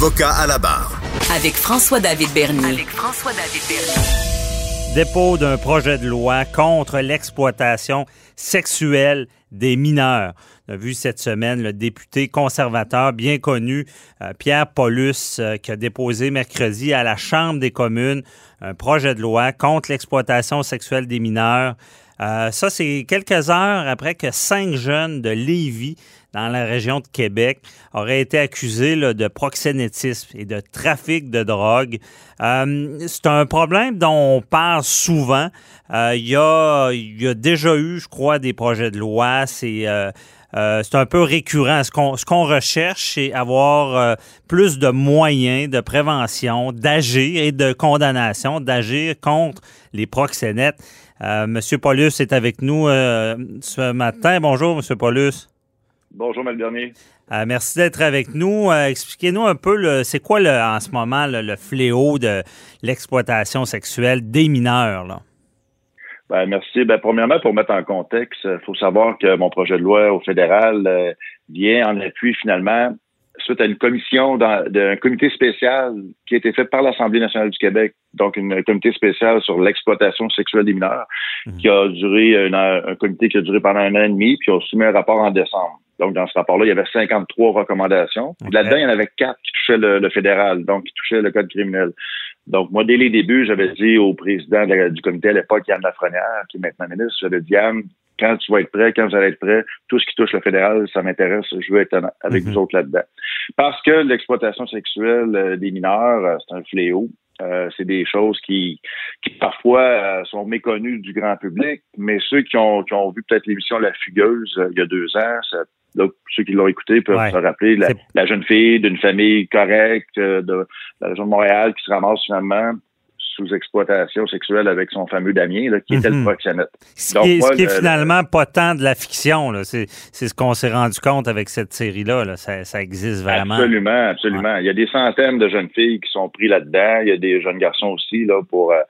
Avocat à la barre. Avec François-David Bernier. avec François-David Bernier. Dépôt d'un projet de loi contre l'exploitation sexuelle des mineurs. On a vu cette semaine le député conservateur bien connu, euh, Pierre Paulus, euh, qui a déposé mercredi à la Chambre des communes un projet de loi contre l'exploitation sexuelle des mineurs. Euh, ça, c'est quelques heures après que cinq jeunes de Lévis, dans la région de Québec, auraient été accusés de proxénétisme et de trafic de drogue. Euh, c'est un problème dont on parle souvent. Euh, Il y, a, déjà eu, je crois, des projets de loi. C'est un peu récurrent. Ce qu'on recherche, c'est avoir plus de moyens de prévention, d'agir et de condamnation, d'agir contre les proxénètes. Euh, Monsieur Paulus est avec nous euh, ce matin. Bonjour, Monsieur Paulus. Bonjour, Mal Bernier. Euh, merci d'être avec nous. Euh, Expliquez-nous un peu, c'est quoi le, en ce moment le, le fléau de l'exploitation sexuelle des mineurs? Là? Ben, merci. Ben, premièrement, pour mettre en contexte, il faut savoir que mon projet de loi au fédéral euh, vient en appui finalement suite à une commission d'un comité spécial qui a été fait par l'Assemblée nationale du Québec, donc une un comité spécial sur l'exploitation sexuelle des mineurs, qui a duré un, un comité qui a duré pendant un an et demi, puis a soumis un rapport en décembre. Donc, dans ce rapport-là, il y avait 53 recommandations. Là-dedans, il y en avait quatre qui touchaient le, le fédéral, donc qui touchaient le code criminel. Donc, moi, dès les débuts, j'avais dit au président de du comité à l'époque, Yann Lafrenière, qui est maintenant ministre, j'avais dit, Yann, quand tu vas être prêt, quand vous allez être prêt, tout ce qui touche le fédéral, ça m'intéresse, je veux être avec Mhm. vous autres là-dedans. Parce que l'exploitation sexuelle euh, des mineurs, euh, c'est un fléau. Euh, c'est des choses qui, qui parfois euh, sont méconnues du grand public, mais ceux qui ont, qui ont vu peut-être l'émission La Fugueuse euh, il y a deux ans, ça- là, ceux qui l'ont écouté peuvent Ouais. se rappeler la, jeune fille d'une famille correcte euh, de la région de Montréal qui se ramasse finalement sous exploitation sexuelle avec son fameux Damien, là, qui était Mhm. le proxénète. Ce Donc, qui est, moi, ce qui est le- finalement pas tant de la fiction. C'est ce qu'on s'est rendu compte avec cette série-là. là. Ça, ça existe vraiment. Absolument, absolument. Il y a des centaines de jeunes filles qui sont pris là-dedans. Il y a des jeunes garçons aussi là pour. euh,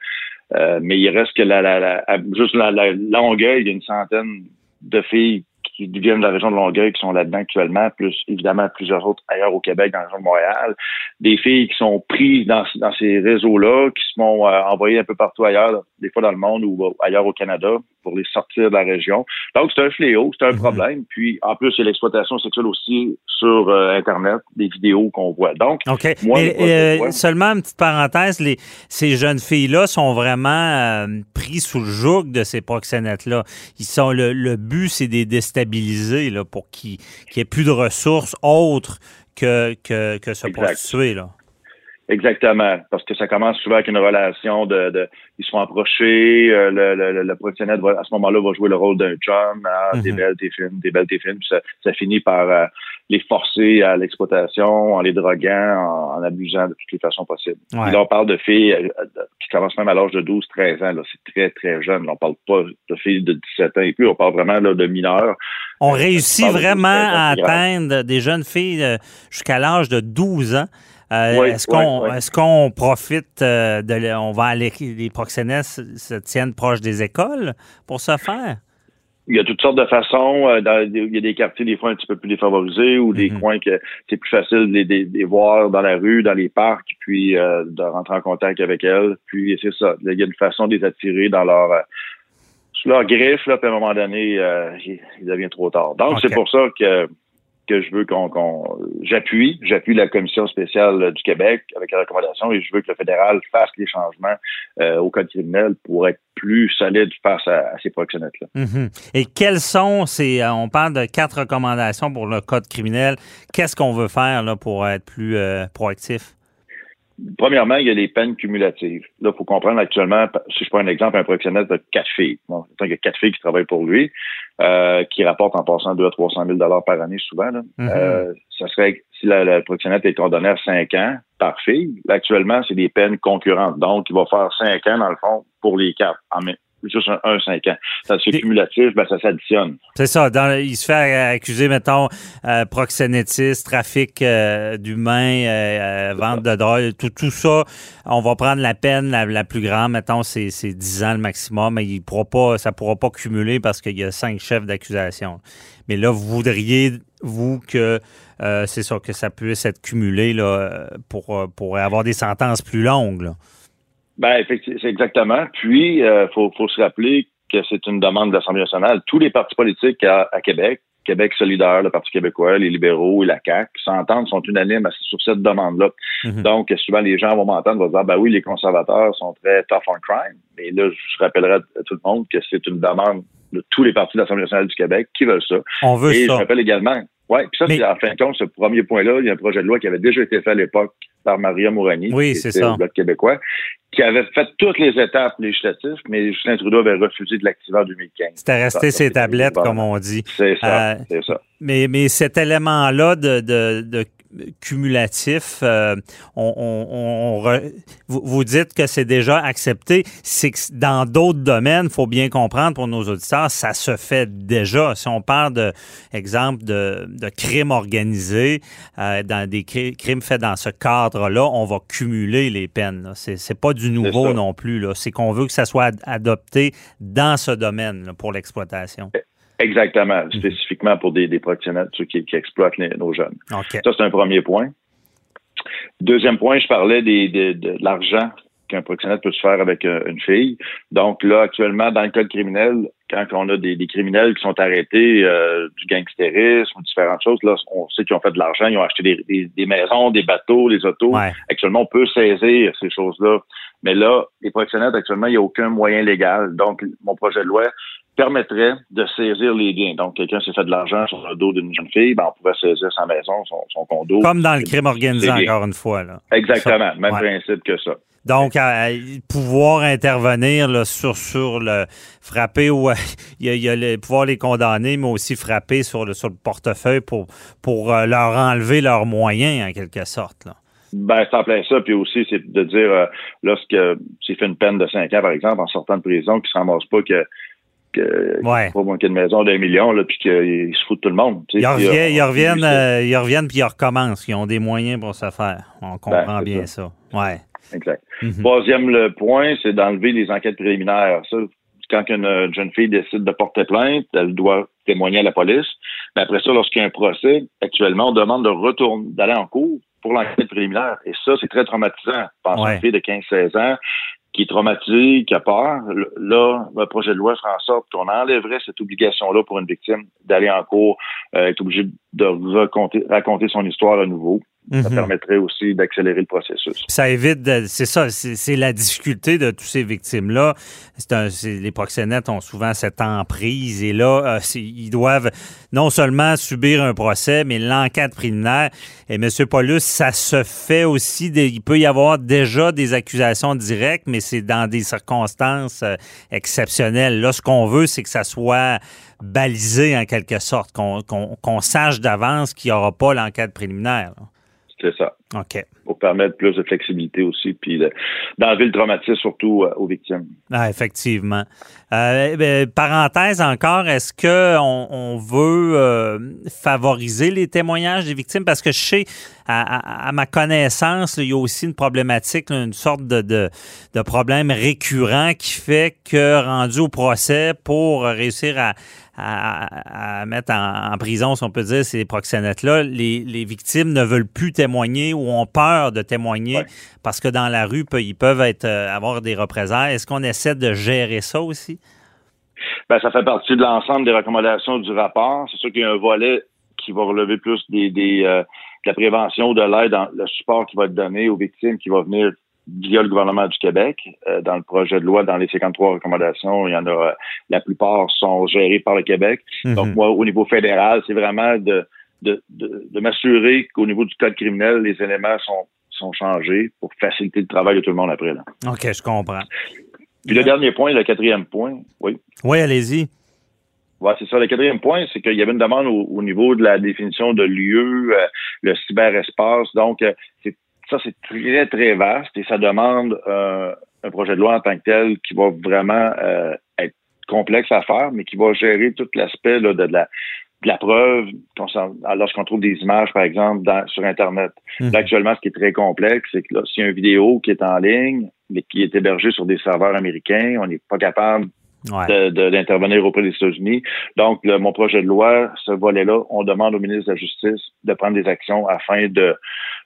euh, mais il reste que la, la, juste la, la il y a une centaine de filles qui viennent de la région de Longueuil qui sont là-dedans actuellement, plus évidemment plusieurs autres ailleurs au Québec, dans la région de Montréal. Des filles qui sont prises dans, ces réseaux-là, qui se font euh, un peu partout ailleurs, des fois dans le monde ou euh, ailleurs au Canada, pour les sortir de la région. Donc, c'est un fléau, c'est un problème. Puis, en plus, il y a l'exploitation sexuelle aussi sur euh, Internet, des vidéos qu'on voit. Donc, OK. Moi, Mais, euh, seulement une petite parenthèse, les, ces jeunes filles-là sont vraiment euh, pris sous le joug de ces proxénètes-là. Ils sont le, le but, c'est de les déstabiliser là, pour qu'ils qu'il n'y ait plus de ressources autres que, que, que se Exact. prostituer. Là. Exactement, parce que ça commence souvent avec une relation de, de ils se font approcher, euh, le, le, le, proxénète va, à ce moment-là va jouer le rôle d'un chum, ah, t'es Mhm. belle, t'es fine, t'es belle, t'es fine, puis ça, ça finit par euh, les forcer à l'exploitation, en les droguant, en, en abusant de toutes les façons possibles. Ouais. Là, on parle de filles euh, de- qui commencent même à l'âge de 12, 13 ans, là, c'est très, très jeune. Là, on parle pas de filles de 17 ans et plus, on parle vraiment là, de mineurs. On Euh, réussit vraiment à atteindre des jeunes filles euh, jusqu'à l'âge de 12 ans. Euh, Oui, est-ce qu'on oui, est-ce qu'on profite euh, de on va aller les proxénètes se tiennent proches des écoles pour ce faire? Il y a toutes sortes de façons. euh, dans- il y a des quartiers, des fois, un petit peu plus défavorisés ou des Mhm. coins que c'est plus facile de les, voir dans la rue, dans les parcs, puis de rentrer en contact avec elles. Puis c'est ça. Il y a une façon de les attirer dans leur sous leur griffe, là, puis à un moment donné, il, devient trop tard. Donc, c'est pour ça que que je veux qu'on j'appuie, j'appuie la commission spéciale du Québec avec la recommandation et je veux que le fédéral fasse les changements euh, au code criminel pour être plus solide face à, à ces proxénètes-là. Mhm. Et quelles sont ces. euh, On parle de quatre recommandations pour le code criminel. Qu'est-ce qu'on veut faire là, pour être plus euh, proactif? Premièrement, il y a les peines cumulatives. Là, il faut comprendre actuellement, si je prends un exemple, un proxénète de quatre filles. Bon, il y a quatre filles qui travaillent pour lui, euh, qui rapportent en passant 200 à 300 000 par année souvent. Là. Mhm. Euh, ça serait si la, la proxénète est condamnée à 5 ans par fille, là, actuellement, c'est des peines concurrentes. Donc, il va faire 5 ans, dans le fond, pour les quatre. En juste un, un 5 ans. Ça se fait cumulatif, ben, ça s'additionne. C'est ça. Dans- il se fait accuser, mettons, euh, proxénétisme, trafic euh, d'humains, euh, euh, vente de drogue, tout, tout ça. On va prendre la peine la, la plus grande, mettons, c'est c'est 10 ans le maximum, mais il pourra pas, ça ne pourra pas cumuler parce qu'il y a cinq chefs d'accusation. Mais là, vous voudriez, vous, que c'est ça, que ça puisse être cumulé là, pour, pour avoir des sentences plus longues. là. Ben, effectivement, c'est exactement. Puis, il faut, faut se rappeler que c'est une demande de l'Assemblée nationale. Tous les partis politiques à, à Québec, Québec solidaire, le Parti québécois, les libéraux et la CAQ, s'entendent, sont unanimes sur cette demande-là. Mhm. Donc, souvent, les gens vont m'entendre, vont dire, ben oui, les conservateurs sont très tough on crime. Mais là, je rappellerai à tout le monde que c'est une demande de tous les partis de l'Assemblée nationale du Québec qui veulent ça. On veut Et je ça. rappelle également, ouais, puis ça, c'est en fin de compte, ce premier point-là, il y a un projet de loi qui avait déjà été fait à l'époque par Maria Mourani, Oui, qui était ça. au Bloc québécois, qui avait fait toutes les étapes législatives, mais Justin Trudeau avait refusé de l'activer en 2015. C'était resté ses tablettes, comme on dit. C'est ça, Euh, c'est ça. Mais, mais cet élément-là de, de, de cumulatif, euh, on, on- on re- vous, vous dites que c'est déjà accepté. C'est que dans d'autres domaines, il faut bien comprendre pour nos auditeurs, ça se fait déjà. Si on parle de, exemple, de, de crimes organisés, euh, dans des cri- crimes faits dans ce cadre-là, on va cumuler les peines. C'est, pas du nouveau non plus. Là. C'est qu'on veut que ça soit ad- adopté dans ce domaine là, pour l'exploitation. Exactement, Mhm. spécifiquement pour des, des proxénètes, ceux qui, qui exploitent les- nos jeunes. Ça, c'est un premier point. Deuxième point, je parlais des, de, de l'argent qu'un proxénète peut se faire avec euh, une fille. Donc là, actuellement, dans le code criminel, quand on a des, des criminels qui sont arrêtés euh, du gangstérisme ou différentes choses, là, on sait qu'ils ont fait de l'argent, ils ont acheté des, des- des maisons, des bateaux, des autos. Ouais. Actuellement, on peut saisir ces choses-là. Mais là, les proxénètes, actuellement, il n'y a aucun moyen légal. Donc, mon projet de loi permettrait de saisir les biens. Donc, quelqu'un s'est fait de l'argent sur le dos d'une jeune fille, ben, on pourrait saisir sa maison, son, son condo. Comme dans le crime organisé, C'est encore une fois. Là. Exactement, même Ouais. principe que ça. Donc, à- à pouvoir intervenir là, sur, sur le frapper ou il y a, il y a le, pouvoir les condamner, mais aussi frapper sur le, sur le portefeuille pour, pour euh, leur enlever leurs moyens, en quelque sorte. Là. Ben, c'est en plein ça. Puis aussi, c'est de dire, euh, lorsque s'il fait une peine de 5 ans, par exemple, en sortant de prison, qu'il ne se ramasse pas que, que Ouais. pas manquer de maison d'un million, là, puis qu'il se fout de tout le monde. Ils, reviennent, euh, ils, reviennent, on- euh, ils reviennent puis ils recommencent. Ils ont des moyens pour se faire. On comprend Ben, c'est bien ça. Ouais. Exact. Mhm. Troisième le point, c'est d'enlever les enquêtes préliminaires. Ça, quand une, une jeune fille décide de porter plainte, elle doit témoigner à la police. Mais après ça, lorsqu'il y a un procès, actuellement, on demande de retourner, d'aller en cours pour l'enquête préliminaire. Et ça, c'est très traumatisant. Pense à Ouais. une fille de 15-16 ans qui est traumatisée, qui a peur. Là, le projet de loi fera en sorte qu'on enlèverait cette obligation-là pour une victime d'aller en cours, euh, être obligé de raconter son histoire à nouveau. Ça Mhm. permettrait aussi d'accélérer le processus. Ça évite, c'est ça, c'est la difficulté de toutes ces victimes-là. Les proxénètes ont souvent cette emprise et là, euh, ils doivent non seulement subir un procès, mais l'enquête préliminaire. Et M. Paulus, ça se fait aussi, des- il peut y avoir déjà des accusations directes, mais c'est dans des circonstances euh, exceptionnelles. Là, ce qu'on veut, c'est que ça soit balisé en quelque sorte, qu'on qu'on- qu'on sache d'avance qu'il n'y aura pas l'enquête préliminaire. là. C'est ça. OK. pour permettre plus de flexibilité aussi, puis de- d'enlever le traumatisme surtout euh, aux victimes. Ah, effectivement. Euh, ben, parenthèse encore, est-ce que on, on veut euh, favoriser les témoignages des victimes? Parce que je sais, à, à- à ma connaissance, là, il y a aussi une problématique, là, une sorte de, de, de problème récurrent qui fait que rendu au procès, pour réussir à, à, à mettre en, en prison, si on peut dire, ces proxénètes-là, les, les victimes ne veulent plus témoigner ou ont peur de témoigner Ouais. parce que dans la rue, ils peuvent être, euh, avoir des représailles. Est-ce qu'on essaie de gérer ça aussi? Ben, ça fait partie de l'ensemble des recommandations du rapport. C'est sûr qu'il y a un volet qui va relever plus des, des, euh, de la prévention, de l'aide, le support qui va être donné aux victimes qui va venir via le gouvernement du Québec. Euh, dans le projet de loi, dans les 53 recommandations, il y en a, euh, la plupart sont gérées par le Québec. Donc, Mhm. moi, au niveau fédéral, c'est vraiment de, de, de, de m'assurer qu'au niveau du code criminel, les éléments sont, sont changés pour faciliter le travail de tout le monde après. Là. OK, je comprends. Puis le dernier point, le quatrième point, oui. Oui, allez-y. Ouais, c'est ça. Le quatrième point, c'est qu'il y avait une demande au, niveau de la définition de lieu, euh, le cyberespace. Donc, euh, c'est, ça, c'est très, très vaste et ça demande euh, un projet de loi en tant que tel qui va vraiment être complexe à faire, mais qui va gérer tout l'aspect de, la, de la preuve lorsqu'on trouve des images, par exemple, sur Internet. Mmh. Là, actuellement, ce qui est très complexe, c'est que s'il y a une vidéo qui est en ligne, mais qui est hébergée sur des serveurs américains, on n'est pas capable d'intervenir auprès des États-Unis. Donc, mon projet de loi, ce volet-là, on demande au ministre de la Justice de prendre des actions afin de,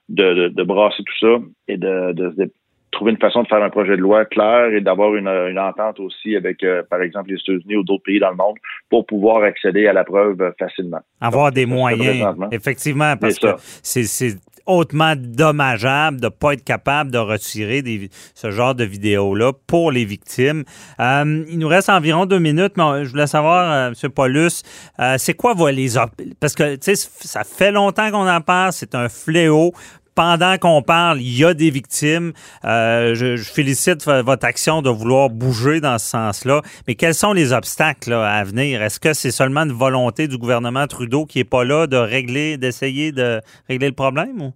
de, de, brasser tout ça et de, de, trouver une façon de faire un projet de loi clair et d'avoir une, une, entente aussi avec, euh, par exemple, les États-Unis ou d'autres pays dans le monde pour pouvoir accéder à la preuve facilement. Avoir des moyens, effectivement, parce que c'est hautement dommageable de ne pas être capable de retirer des, ce genre de vidéos-là pour les victimes. Euh, il nous reste environ deux minutes, mais je voulais savoir, euh, M. Paulus, euh, c'est quoi les... Parce que, ça fait longtemps qu'on en parle, c'est un fléau pendant qu'on parle, il y a des victimes. je, félicite votre action de vouloir bouger dans ce sens-là. Mais quels sont les obstacles à venir? Est-ce que c'est seulement une volonté du gouvernement Trudeau qui n'est pas là de régler, d'essayer de régler le problème?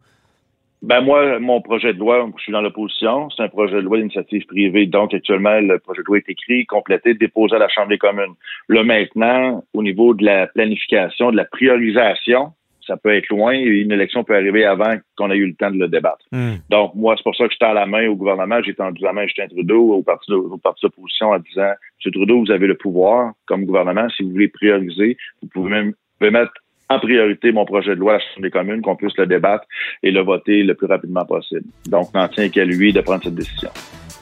Ben moi, mon projet de loi, je suis dans l'opposition, c'est un projet de loi d'initiative privée. Donc, actuellement, le projet de loi est écrit, complété, déposé à la Chambre des communes. Là, maintenant, au niveau de la planification, de la priorisation, ça peut être loin et une élection peut arriver avant qu'on ait eu le temps de le débattre. Hmm. Donc, moi, c'est pour ça que je tends la main au gouvernement. J'ai tendu la main à Justin Trudeau, au parti, au parti d'opposition, en disant, M. Trudeau, vous avez le pouvoir comme gouvernement. Si vous voulez prioriser, vous pouvez même vous pouvez mettre en priorité mon projet de loi à la Chambre des communes, qu'on puisse le débattre et le voter le plus rapidement possible. Donc, n'en tient qu'à lui de prendre cette décision.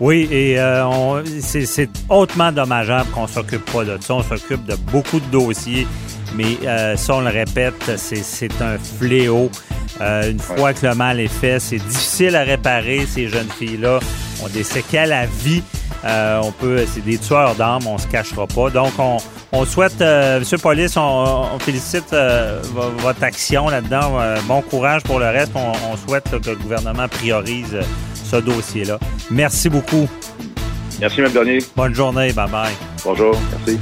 Oui, et euh, c'est hautement dommageable qu'on s'occupe pas de ça. On s'occupe de beaucoup de dossiers, mais euh, ça, on le répète, c'est un fléau. Euh, une fois que le mal est fait, c'est difficile à réparer, ces jeunes filles-là ont des séquelles à vie. Euh, on peut, c'est des tueurs d'armes, on se cachera pas. Donc, on, on souhaite, euh, Monsieur Police, on, félicite euh, votre action là-dedans. bon courage pour le reste. On, souhaite que le gouvernement priorise ce dossier-là. Merci beaucoup. Merci, M. Bonne journée. Bye bye. Bonjour. Merci.